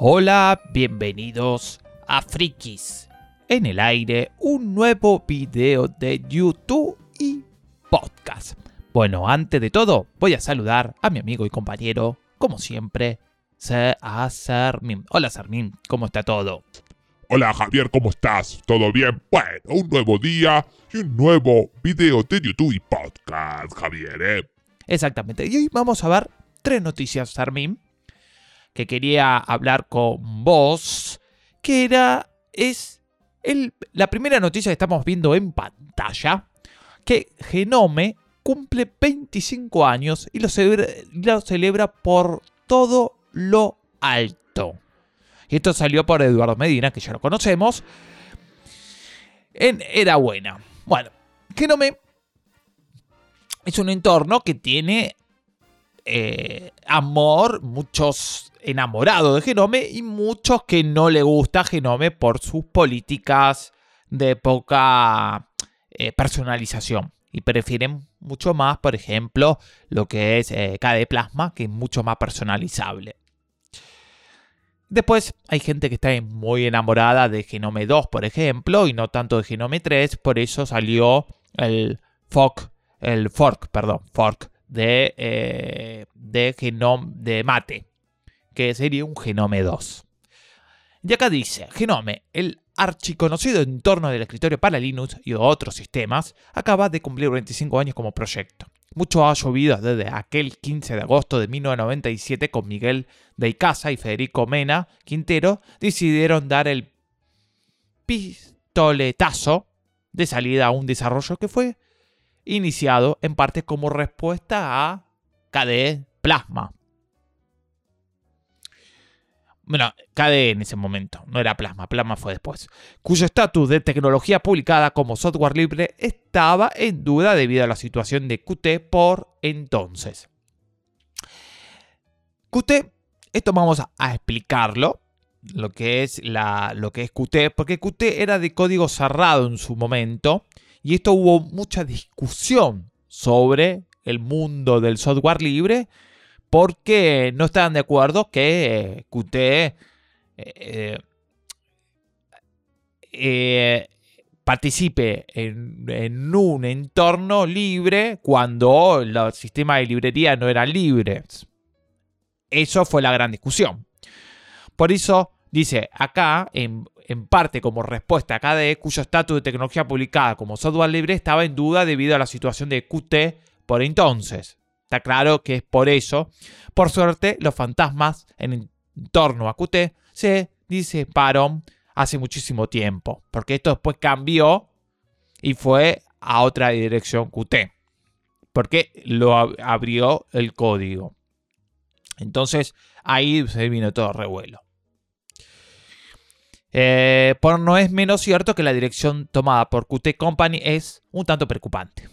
Hola, bienvenidos a Frikis. En el aire, un nuevo video de YouTube y podcast. Bueno, antes de todo, voy a saludar a mi amigo y compañero, como siempre, a Sarmin. Hola Sarmin, ¿cómo está todo? Hola Javier, ¿cómo estás? ¿Todo bien? Bueno, un nuevo día y un nuevo video de YouTube y podcast, Javier, ¿eh? Exactamente. Y hoy vamos a ver tres noticias, Sarmin, que quería hablar con vos, que era, es el, la primera noticia que estamos viendo en pantalla, que Genome cumple 25 años y lo celebra, por todo lo alto. Y esto salió por Eduardo Medina, que ya lo conocemos, en Era Buena. Bueno, Genome es un entorno que tiene eh, amor, muchos enamorados de Genome y muchos que no le gusta Genome por sus políticas de poca eh, personalización. Y prefieren mucho más, por ejemplo, lo que es eh, KD Plasma, que es mucho más personalizable. Después hay gente que está muy enamorada de Genome 2, por ejemplo, y no tanto de Genome 3, por eso salió el fork, el fork, perdón, fork de, eh, de, genome, de mate, que sería un Genome 2. Y acá dice, Genome, el archiconocido entorno del escritorio para Linux y otros sistemas, acaba de cumplir 25 años como proyecto. Mucho ha llovido desde aquel 15 de agosto de 1997 con Miguel de Icaza y Federico Mena Quintero decidieron dar el pistoletazo de salida a un desarrollo que fue iniciado en parte como respuesta a KDE Plasma. Bueno, KDE en ese momento, no era Plasma, Plasma fue después, cuyo estatus de tecnología publicada como software libre estaba en duda debido a la situación de Qt por entonces. Qt, esto vamos a explicarlo, lo que es, la, lo que es Qt, porque Qt era de código cerrado en su momento y esto hubo mucha discusión sobre el mundo del software libre porque no estaban de acuerdo que Qt eh, eh, participe en, un entorno libre cuando los sistemas de librería no eran libres. Eso fue la gran discusión. Por eso dice acá, en, en parte como respuesta a KDE, cuyo estatus de tecnología publicada como software libre estaba en duda debido a la situación de Qt por entonces. Está claro que es por eso. Por suerte, los fantasmas en torno a QT se disiparon hace muchísimo tiempo. Porque esto después cambió y fue a otra dirección QT. Porque lo abrió el código. Entonces ahí se vino todo revuelo. Eh, por no es menos cierto que la dirección tomada por QT Company es un tanto preocupante.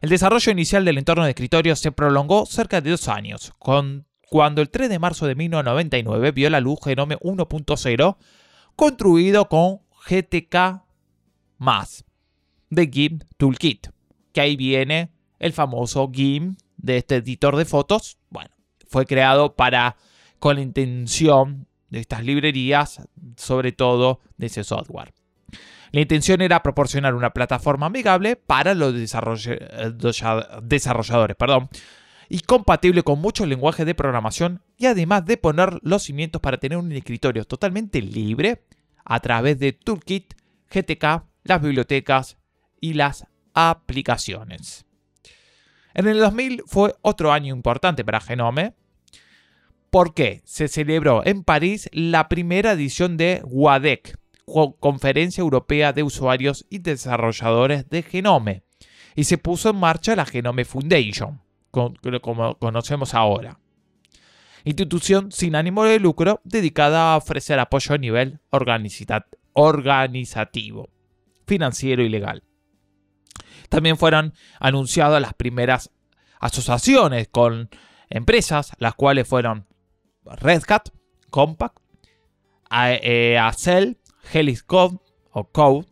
El desarrollo inicial del entorno de escritorio se prolongó cerca de dos años, cuando el 3 de marzo de 1999 vio la luz Genome 1.0 construido con GTK de GIMP Toolkit, que ahí viene el famoso GIMP de este editor de fotos. Bueno, fue creado para con la intención de estas librerías, sobre todo de ese software. La intención era proporcionar una plataforma amigable para los desarrolladores perdón, y compatible con muchos lenguajes de programación y además de poner los cimientos para tener un escritorio totalmente libre a través de Toolkit, GTK, las bibliotecas y las aplicaciones. En el 2000 fue otro año importante para Genome, porque se celebró en París la primera edición de WADEC, Conferencia Europea de Usuarios y Desarrolladores de Genome, y se puso en marcha la Genome Foundation, como conocemos ahora. Institución sin ánimo de lucro dedicada a ofrecer apoyo a nivel organizativo, financiero y legal. También fueron anunciadas las primeras asociaciones con empresas, las cuales fueron Red Hat, Compaq, Acel, Helix Code o Code,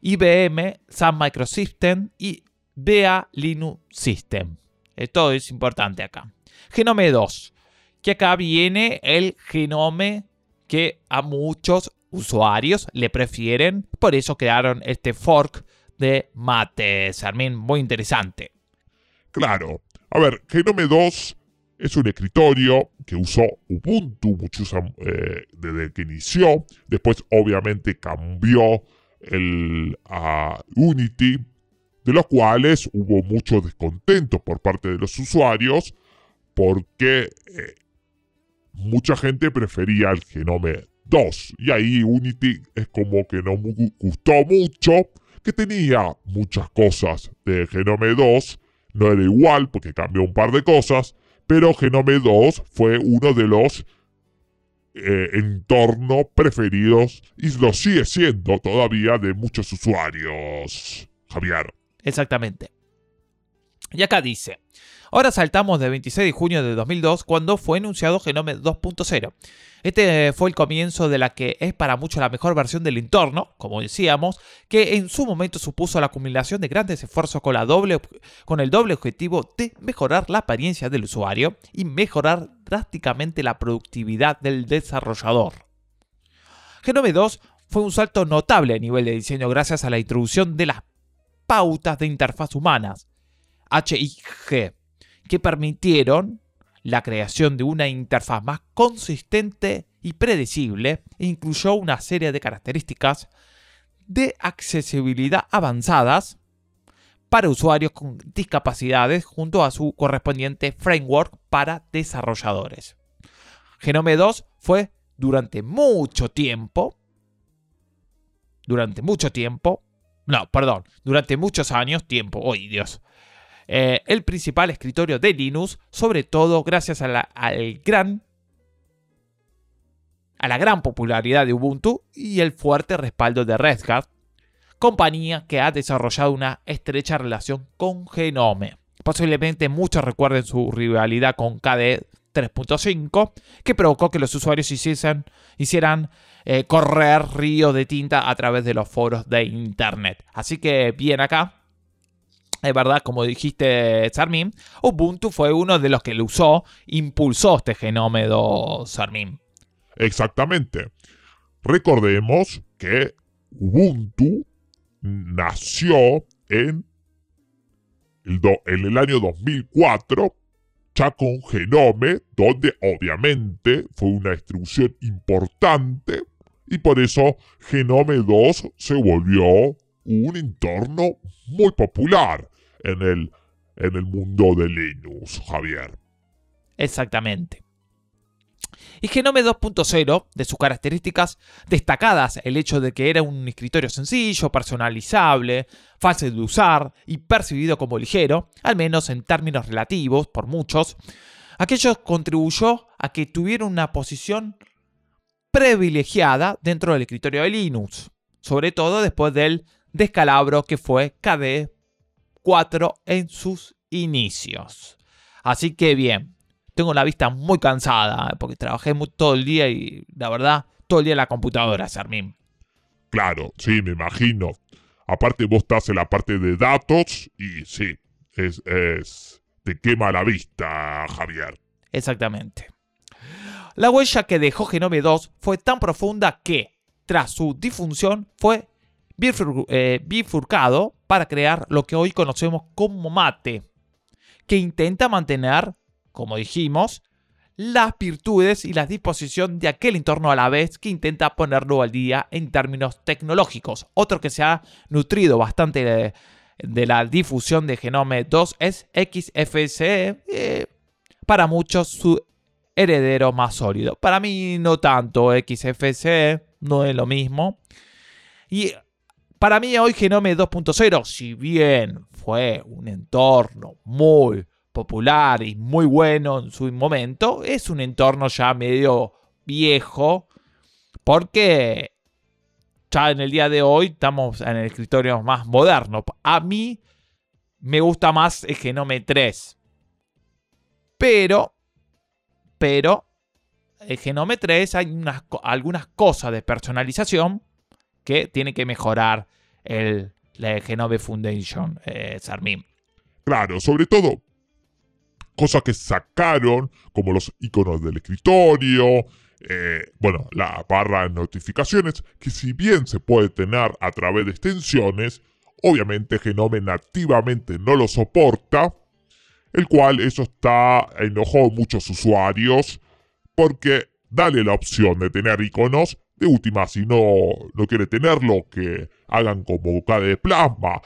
IBM, Sun Microsystem y BA Linux System. Esto es importante acá. Genome 2, que acá viene el genome que a muchos usuarios le prefieren. Por eso crearon este fork de Mate, Sarmin. Muy interesante. Claro. A ver, Genome 2 es un escritorio que usó Ubuntu muchos, eh, desde que inició. Después, obviamente, cambió el, a Unity, de los cuales hubo mucho descontento por parte de los usuarios porque eh, mucha gente prefería el Genome 2. Y ahí Unity es como que no gustó mucho, que tenía muchas cosas de Genome 2. No era igual porque cambió un par de cosas, pero Genome 2 fue uno de los eh, entornos preferidos y lo sigue siendo todavía de muchos usuarios. Javier. Exactamente. Y acá dice, Ahora saltamos de 26 de junio de 2002 cuando fue anunciado Genome 2.0. Este fue el comienzo de la que es para muchos la mejor versión del entorno, como decíamos, que en su momento supuso la acumulación de grandes esfuerzos con, la doble, con el doble objetivo de mejorar la apariencia del usuario y mejorar drásticamente la productividad del desarrollador. Genome 2 fue un salto notable a nivel de diseño gracias a la introducción de las pautas de interfaz humanas, HIG, que permitieron la creación de una interfaz más consistente y predecible e incluyó una serie de características de accesibilidad avanzadas para usuarios con discapacidades junto a su correspondiente framework para desarrolladores. Genome 2 fue durante mucho tiempo, durante mucho tiempo, no, perdón, durante muchos años, tiempo, hoy Dios, eh, el principal escritorio de Linux, sobre todo gracias a la, al gran a la gran popularidad de Ubuntu y el fuerte respaldo de Red Hat, compañía que ha desarrollado una estrecha relación con Genome. Posiblemente muchos recuerden su rivalidad con KDE 3.5, que provocó que los usuarios hiciesen, hicieran eh, correr ríos de tinta a través de los foros de Internet. Así que bien acá, es verdad, como dijiste, Sarmin, Ubuntu fue uno de los que lo usó, impulsó este genómedo Sarmin. Exactamente. Recordemos que Ubuntu nació en el, en el año 2004 ya con Genome, donde obviamente fue una distribución importante y por eso Genome 2 se volvió un entorno muy popular en el, en el mundo de Linux, Javier. Exactamente. Y Genome 2.0, de sus características destacadas, el hecho de que era un escritorio sencillo, personalizable, fácil de usar y percibido como ligero, al menos en términos relativos por muchos, aquello contribuyó a que tuviera una posición privilegiada dentro del escritorio de Linux, sobre todo después del descalabro que fue KDE 4 en sus inicios. Así que bien, tengo la vista muy cansada porque trabajé todo el día y la verdad, todo el día en la computadora, Sarmín. Claro, sí, me imagino. Aparte vos estás en la parte de datos y sí, es, es, te quema la vista, Javier. Exactamente. La huella que dejó Genome 2 fue tan profunda que, tras su difunción, fue eh, bifurcado para crear lo que hoy conocemos como mate, que intenta mantener, como dijimos, las virtudes y la disposición de aquel entorno a la vez que intenta ponerlo al día en términos tecnológicos. Otro que se ha nutrido bastante de, la difusión de Genome 2 es XFCE, eh, para muchos su heredero más sólido. Para mí no tanto XFCE, no es lo mismo. Y para mí hoy Genome 2.0, si bien fue un entorno muy popular y muy bueno en su momento, es un entorno ya medio viejo porque ya en el día de hoy estamos en el escritorio más moderno. A mí me gusta más el Genome 3. Pero, pero, el Genome 3 hay unas, algunas cosas de personalización que tiene que mejorar el, la Genome Foundation, eh, Sarmín. Claro, sobre todo cosas que sacaron, como los iconos del escritorio, eh, bueno, la barra de notificaciones, que si bien se puede tener a través de extensiones, obviamente Genome nativamente no lo soporta, el cual eso está enojó a muchos usuarios porque dale la opción de tener iconos de última si no, no quiere tenerlo, que hagan como KDE de plasma,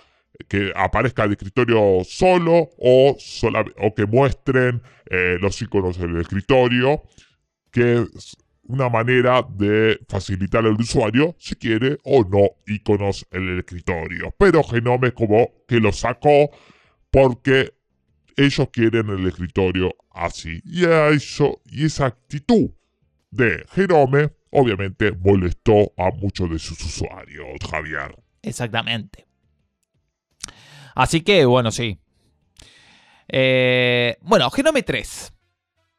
que aparezca el escritorio solo o, o que muestren eh, los iconos del escritorio, que es una manera de facilitar al usuario si quiere o no iconos en el escritorio. Pero Genome como que lo sacó porque ellos quieren el escritorio así. Y, eso, y esa actitud de Genome obviamente molestó a muchos de sus usuarios, Javier. Exactamente. Así que, bueno, sí. Eh, bueno, Genome 3.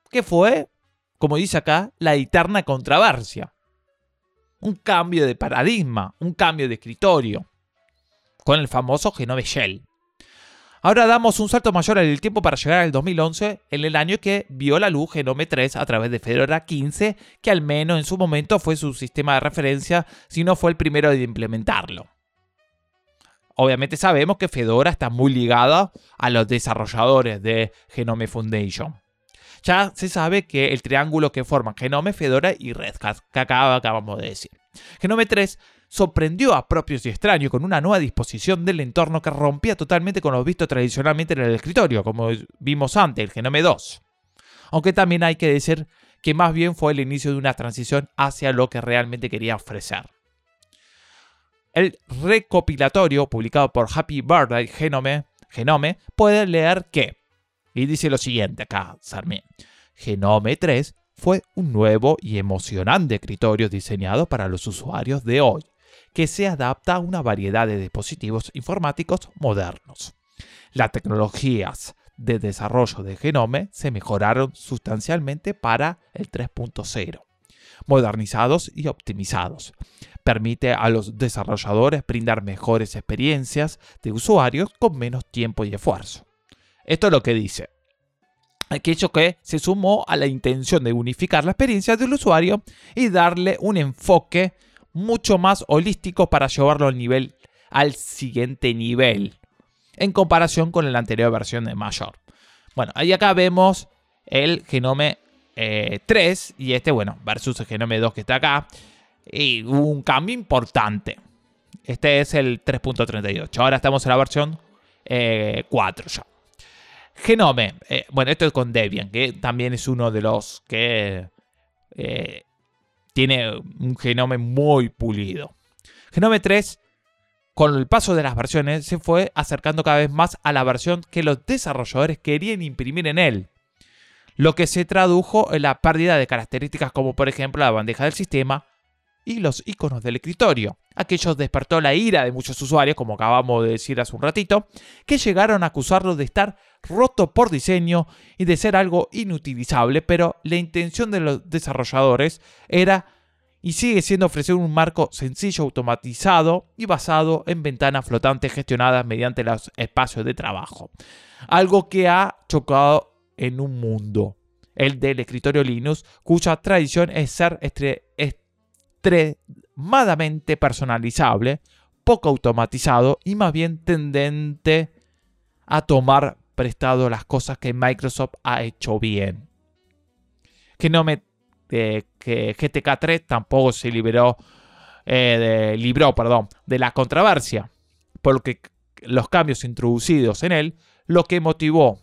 ¿Qué fue? Como dice acá, la eterna controversia. Un cambio de paradigma, un cambio de escritorio. Con el famoso Genome Shell. Ahora damos un salto mayor en el tiempo para llegar al 2011, en el año que vio la luz Genome 3 a través de Fedora 15, que al menos en su momento fue su sistema de referencia, si no fue el primero de implementarlo. Obviamente sabemos que Fedora está muy ligada a los desarrolladores de Genome Foundation. Ya se sabe que el triángulo que forman Genome, Fedora y Red Hat, que acabamos de decir. Genome 3 sorprendió a propios y extraños con una nueva disposición del entorno que rompía totalmente con lo visto tradicionalmente en el escritorio, como vimos antes, el Genome 2. Aunque también hay que decir que más bien fue el inicio de una transición hacia lo que realmente quería ofrecer. El recopilatorio publicado por Happy Birthday Genome, Genome puede leer que, y dice lo siguiente acá, Sarmi, Genome 3 fue un nuevo y emocionante escritorio diseñado para los usuarios de hoy que se adapta a una variedad de dispositivos informáticos modernos. Las tecnologías de desarrollo de Genome se mejoraron sustancialmente para el 3.0, modernizados y optimizados. Permite a los desarrolladores brindar mejores experiencias de usuarios con menos tiempo y esfuerzo. Esto es lo que dice. Aquello que se sumó a la intención de unificar la experiencia del usuario y darle un enfoque mucho más holístico para llevarlo al nivel al siguiente nivel en comparación con la anterior versión de Mayor. Bueno, ahí acá vemos el Genome 3 eh, y este, bueno, versus el Genome 2 que está acá. Y un cambio importante. Este es el 3.38. Ahora estamos en la versión 4 eh, ya. Genome, eh, bueno, esto es con Debian, que también es uno de los que tiene un genome muy pulido. Genome 3, con el paso de las versiones, se fue acercando cada vez más a la versión que los desarrolladores querían imprimir en él, lo que se tradujo en la pérdida de características como por ejemplo la bandeja del sistema y los iconos del escritorio. Aquello despertó la ira de muchos usuarios, como acabamos de decir hace un ratito, que llegaron a acusarlo de estar roto por diseño y de ser algo inutilizable, pero la intención de los desarrolladores era y sigue siendo ofrecer un marco sencillo, automatizado y basado en ventanas flotantes gestionadas mediante los espacios de trabajo. Algo que ha chocado en un mundo, el del escritorio Linux, cuya tradición es ser extremadamente personalizable, poco automatizado y más bien tendente a tomar prestado las cosas que Microsoft ha hecho bien. Que no me que GTK 3 tampoco se liberó eh, de, libró perdón, de la controversia, porque los cambios introducidos en él, lo que motivó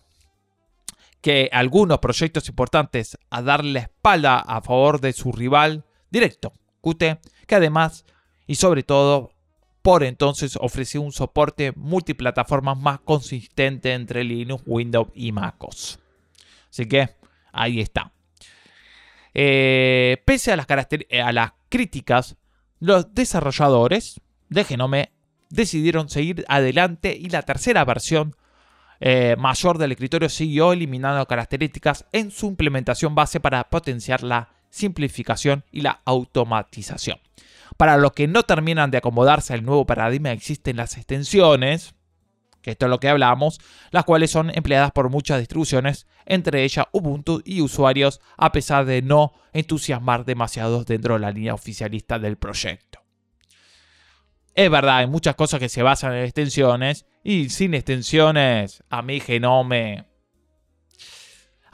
que algunos proyectos importantes a darle la espalda a favor de su rival directo, Qt, que además y sobre todo por entonces ofreció un soporte multiplataforma más consistente entre Linux, Windows y MacOS. Así que ahí está. Eh, pese a las, a las críticas, los desarrolladores de Genome decidieron seguir adelante y la tercera versión eh, mayor del escritorio siguió eliminando características en su implementación base para potenciar la simplificación y la automatización. Para los que no terminan de acomodarse al nuevo paradigma existen las extensiones, que esto es lo que hablamos, las cuales son empleadas por muchas distribuciones, entre ellas Ubuntu y usuarios, a pesar de no entusiasmar demasiado dentro de la línea oficialista del proyecto. Es verdad, hay muchas cosas que se basan en extensiones, y sin extensiones, a mí Genome...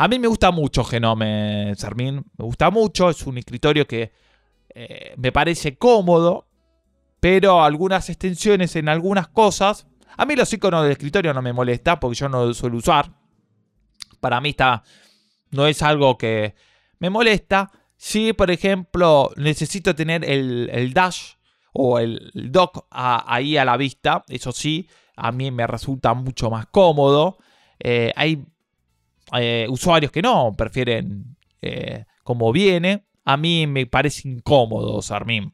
A mí me gusta mucho Genome, Sermín, me gusta mucho, es un escritorio que eh, me parece cómodo, pero algunas extensiones en algunas cosas a mí los iconos del escritorio no me molesta porque yo no lo suelo usar. Para mí está, no es algo que me molesta. Si, por ejemplo, necesito tener el, dash o el dock ahí a la vista, eso sí, a mí me resulta mucho más cómodo. Eh, hay eh, usuarios que no, prefieren eh, como viene. A mí me parece incómodo, Sarmin.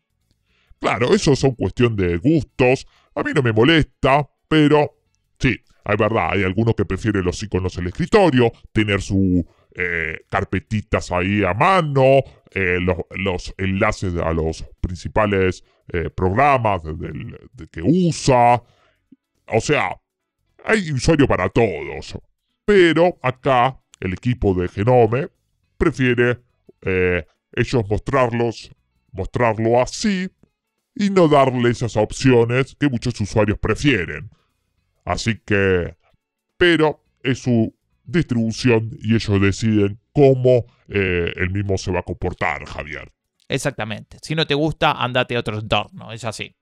Claro, eso son cuestión de gustos. A mí no me molesta. Pero, sí, hay verdad, hay algunos que prefieren los iconos en el escritorio, tener sus eh, carpetitas ahí a mano, eh, los, enlaces a los principales eh, programas que usa. O sea, hay usuario para todos. Pero acá el equipo de Genome prefiere ellos mostrarlos, mostrarlo así y no darle esas opciones que muchos usuarios prefieren. Así que, pero es su distribución y ellos deciden cómo eh, el mismo se va a comportar, Javier. Exactamente. Si no te gusta, andate a otro entorno. Es así.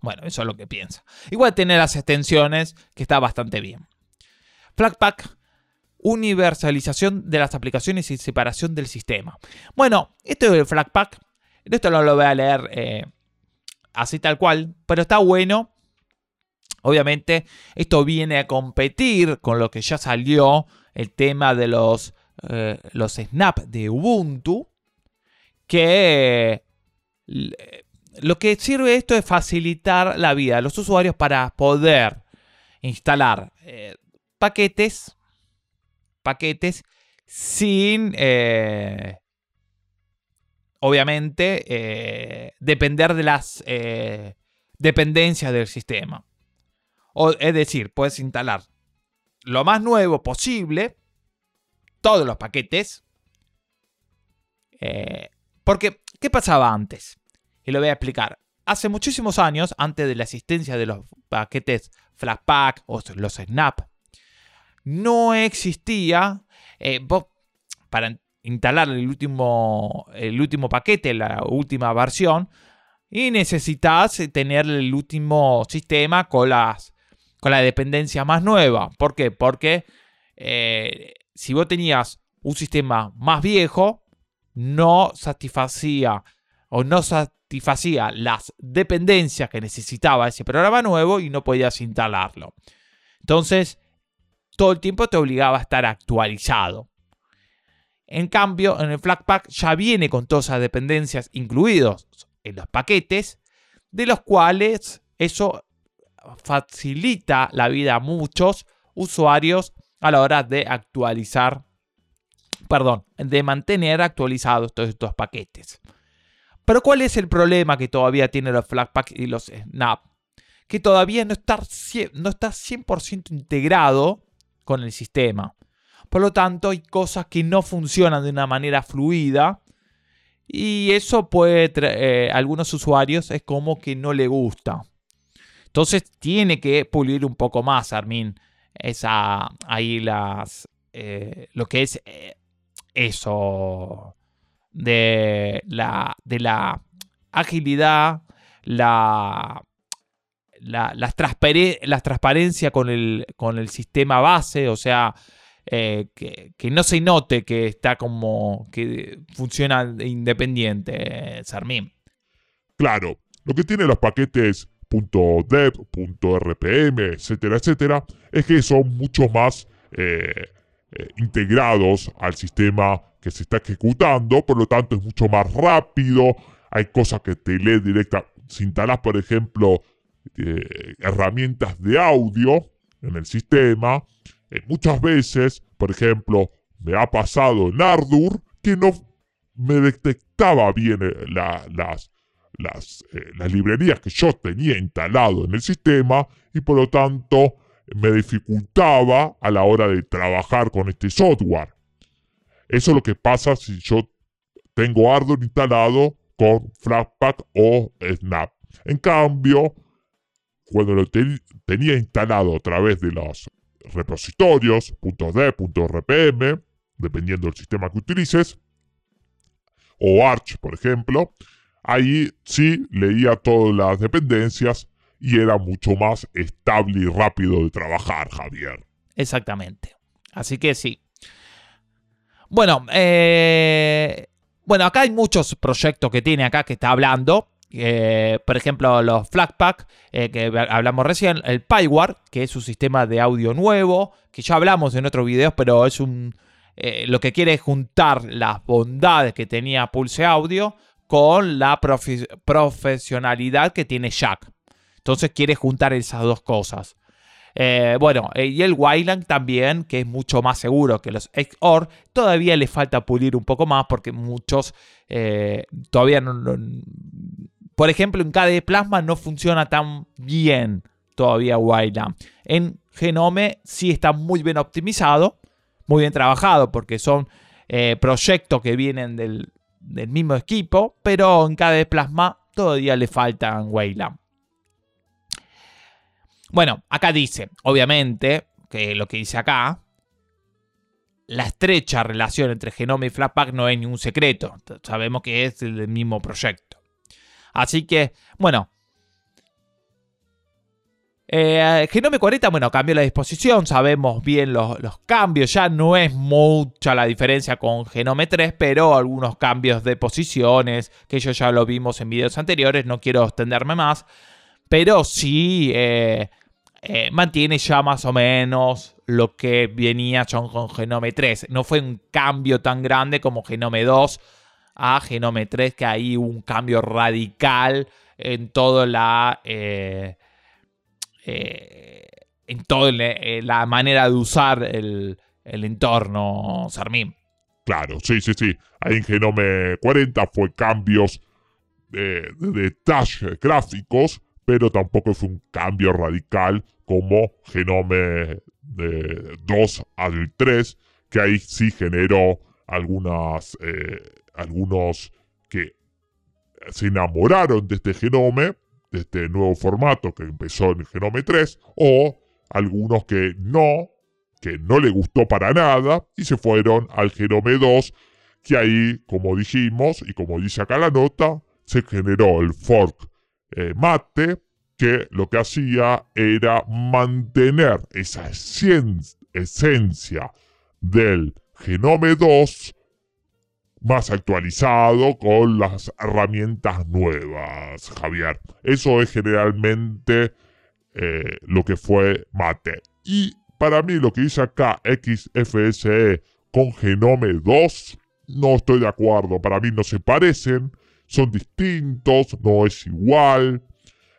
Bueno, eso es lo que piensa. Igual tiene las extensiones, que está bastante bien. Flatpak, universalización de las aplicaciones y separación del sistema. Bueno, esto del Flatpak, esto no lo voy a leer eh, así tal cual, pero está bueno Obviamente, esto viene a competir con lo que ya salió, el tema de los, eh, los snap de Ubuntu, que lo que sirve esto es facilitar la vida de los usuarios para poder instalar eh, paquetes, paquetes sin, eh, obviamente, depender de las dependencias del sistema es decir, puedes instalar lo más nuevo posible, todos los paquetes. Eh, porque, ¿qué pasaba antes? Y lo voy a explicar. Hace muchísimos años, antes de la existencia de los paquetes Flatpak o los Snap, no existía, eh, para instalar el último, el último paquete, la última versión, y necesitas tener el último sistema con las con la dependencia más nueva. ¿Por qué? Porque eh, si vos tenías un sistema más viejo, no satisfacía o no satisfacía las dependencias que necesitaba ese programa nuevo y no podías instalarlo. Entonces, todo el tiempo te obligaba a estar actualizado. En cambio, en el Flatpak ya viene con todas esas dependencias incluidos en los paquetes, de los cuales eso facilita la vida a muchos usuarios a la hora de actualizar, perdón, de mantener actualizados todos estos paquetes. Pero ¿cuál es el problema que todavía tienen los Flatpak y los Snap? Que todavía no está, no está 100% integrado con el sistema. Por lo tanto, hay cosas que no funcionan de una manera fluida. Y eso puede, eh, algunos usuarios es como que no le gusta. Entonces tiene que pulir un poco más, Armin, esa, ahí las, eh, lo que es eh, eso de la, de la agilidad, la, la, transparencia con el, con el sistema base, o sea, eh, que, que, no se note que está como que funciona independiente, Sarmin. Claro, lo que tiene los paquetes .dev, .rpm, etcétera, etcétera, es que son mucho más eh, eh, integrados al sistema que se está ejecutando, por lo tanto es mucho más rápido, hay cosas que te lee directa, si instalas por ejemplo eh, herramientas de audio en el sistema, muchas veces, por ejemplo, me ha pasado en Ardour que no me detectaba bien las, las, eh, las librerías que yo tenía instalado en el sistema y por lo tanto me dificultaba a la hora de trabajar con este software. Eso es lo que pasa si yo tengo Ardour instalado con Flatpak o Snap. En cambio, cuando lo tenía instalado a través de los repositorios, dependiendo del sistema que utilices, o Arch, por ejemplo, ahí sí leía todas las dependencias y era mucho más estable y rápido de trabajar, Javier. Exactamente. Así que sí. Bueno, eh, bueno, acá hay muchos proyectos que tiene acá que está hablando. Eh, por ejemplo, los Flatpak, eh, que hablamos recién, el Pyware, que es un sistema de audio nuevo, que ya hablamos en otros videos, pero es un. Eh, lo que quiere es juntar las bondades que tenía Pulse Audio con la profesionalidad que tiene Jack. Entonces quiere juntar esas dos cosas. bueno, y el Wayland también, que es mucho más seguro que los XOR, todavía le falta pulir un poco más porque muchos todavía no, por ejemplo, en KDE Plasma no funciona tan bien todavía Wayland. En Genome sí está muy bien optimizado, muy bien trabajado, porque son eh, proyectos que vienen del, mismo equipo, pero en KDE Plasma todavía le faltan Wayland. Bueno, acá dice, obviamente, que lo que dice acá, la estrecha relación entre Genome y Flatpak no es ningún secreto. Sabemos que es el mismo proyecto. Así que, bueno. Eh, Genome 40, bueno, cambió la disposición, sabemos bien los, cambios, ya no es mucha la diferencia con Genome 3, pero algunos cambios de posiciones, que yo ya lo vimos en videos anteriores, no quiero extenderme más, pero sí eh, eh, mantiene ya más o menos lo que venía con Genome 3. No fue un cambio tan grande como Genome 2, a Genome 3, que hay un cambio radical en toda la. Eh, eh, en toda eh, la manera de usar el, entorno Sarmin. Claro, sí, sí, sí. Ahí en Genome 40 fue cambios de, de gráficos, pero tampoco fue un cambio radical como Genome de 2 al 3, que ahí sí generó algunas algunos que se enamoraron de este genome, de este nuevo formato que empezó en el genome 3, o algunos que no, que no le gustó para nada y se fueron al genome 2, que ahí, como dijimos y como dice acá la nota, se generó el fork eh, mate, que lo que hacía era mantener esa esencia del genome 2 más actualizado con las herramientas nuevas, Javier. Eso es generalmente eh, lo que fue Mate. Y para mí lo que dice acá XFSE con Genome 2, no estoy de acuerdo. Para mí no se parecen, son distintos, no es igual.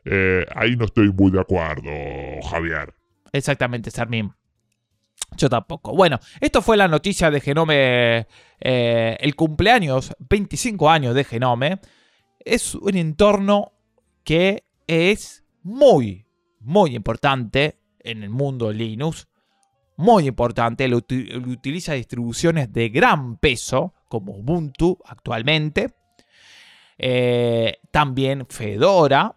Eh, ahí no estoy muy de acuerdo, Javier. Exactamente, Sarmin. Yo tampoco. Bueno, esto fue la noticia de Genome, eh, el cumpleaños, 25 años de Genome. Es un entorno que es muy, muy importante en el mundo Linux. Muy importante, lo, utiliza distribuciones de gran peso, como Ubuntu actualmente. Eh, también Fedora,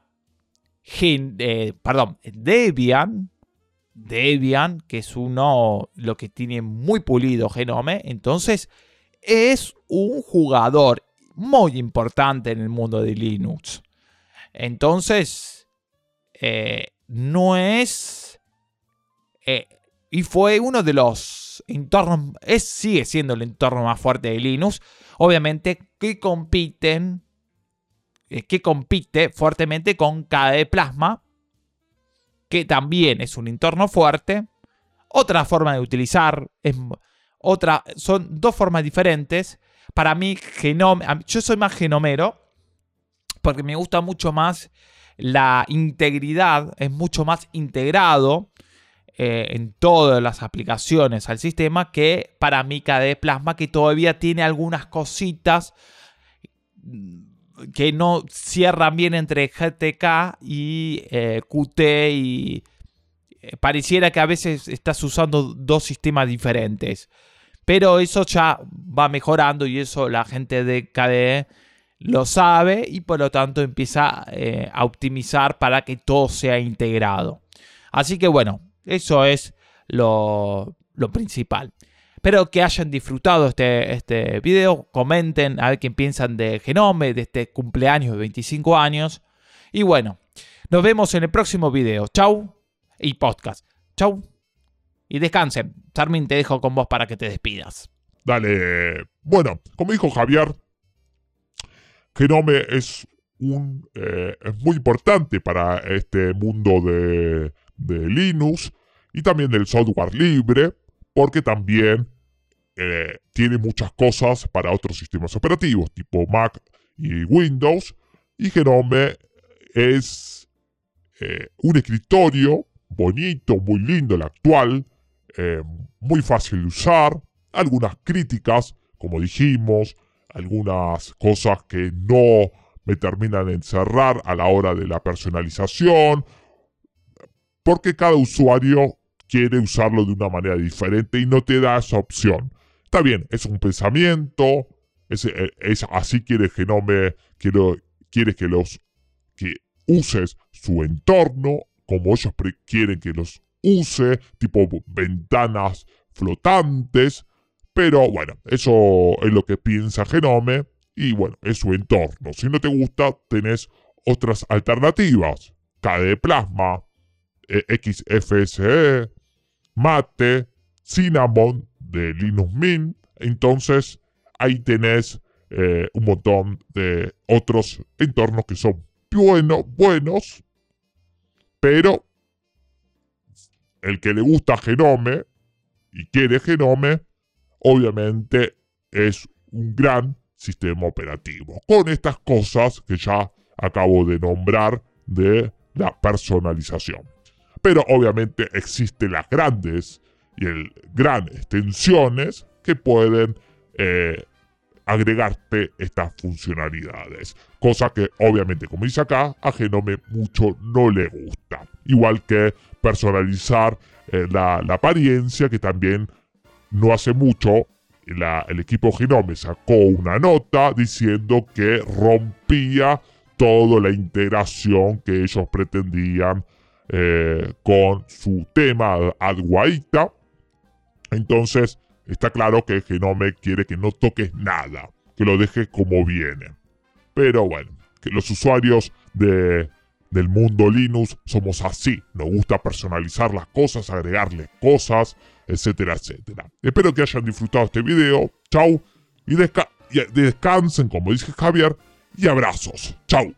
eh, perdón, Debian, Debian, que es uno lo que tiene muy pulido Genome. Entonces, es un jugador muy importante en el mundo de Linux. Entonces, eh, no es... Eh, y fue uno de los entornos, es, sigue siendo el entorno más fuerte de Linux. Obviamente que compiten, eh, que compite fuertemente con KDE Plasma, que también es un entorno fuerte. Otra forma de utilizar es otra, son dos formas diferentes. Para mí, genome, yo soy más genomero porque me gusta mucho más la integridad, es mucho más integrado eh, en todas las aplicaciones al sistema que para mí KDE Plasma, que todavía tiene algunas cositas que no cierran bien entre GTK y eh, Qt y eh, pareciera que a veces estás usando dos sistemas diferentes. Pero eso ya va mejorando y eso la gente de KDE lo sabe y por lo tanto empieza eh, a optimizar para que todo sea integrado. Así que bueno, eso es lo, lo principal. Espero que hayan disfrutado este, este video. Comenten a ver qué piensan de Genome, de este cumpleaños de 25 años. Y bueno, nos vemos en el próximo video. Chau y podcast. Chau y descansen. Charmin, te dejo con vos para que te despidas. Dale. Bueno, como dijo Javier, Genome es un eh, es muy importante para este mundo de, de Linux y también del software libre porque también eh, tiene muchas cosas para otros sistemas operativos, tipo Mac y Windows. Y Genome es eh, un escritorio bonito, muy lindo, el actual, eh, muy fácil de usar. Algunas críticas, como dijimos, algunas cosas que no me terminan de encerrar a la hora de la personalización, porque cada usuario quiere usarlo de una manera diferente y no te da esa opción. Está bien, es un pensamiento, es, eh, así quiere Genome, quiero, quiere que los que uses su entorno como ellos quieren que los use, tipo ventanas flotantes, pero bueno, eso es lo que piensa Genome y bueno, es su entorno. Si no te gusta, tenés otras alternativas. KDE Plasma, XFSE, Mate, Cinnamon de Linux Mint. Entonces ahí tenés eh, un montón de otros entornos que son bueno, buenos, pero el que le gusta Genome y quiere Genome, obviamente es un gran sistema operativo. Con estas cosas que ya acabo de nombrar de la personalización. Pero obviamente existen las grandes y el gran extensiones que pueden eh, agregarte estas funcionalidades. Cosa que obviamente, como dice acá, a Genome mucho no le gusta. Igual que personalizar eh, la, apariencia, que también no hace mucho el equipo Genome sacó una nota diciendo que rompía toda la integración que ellos pretendían eh, con su tema Adwaita. Entonces, está claro que Genome quiere que no toques nada, que lo dejes como viene. Pero bueno, que los usuarios de, del mundo Linux somos así. Nos gusta personalizar las cosas, agregarle cosas, etcétera, etcétera. Espero que hayan disfrutado este video. Chau. Y, y descansen, como dice Javier. Y abrazos. Chau.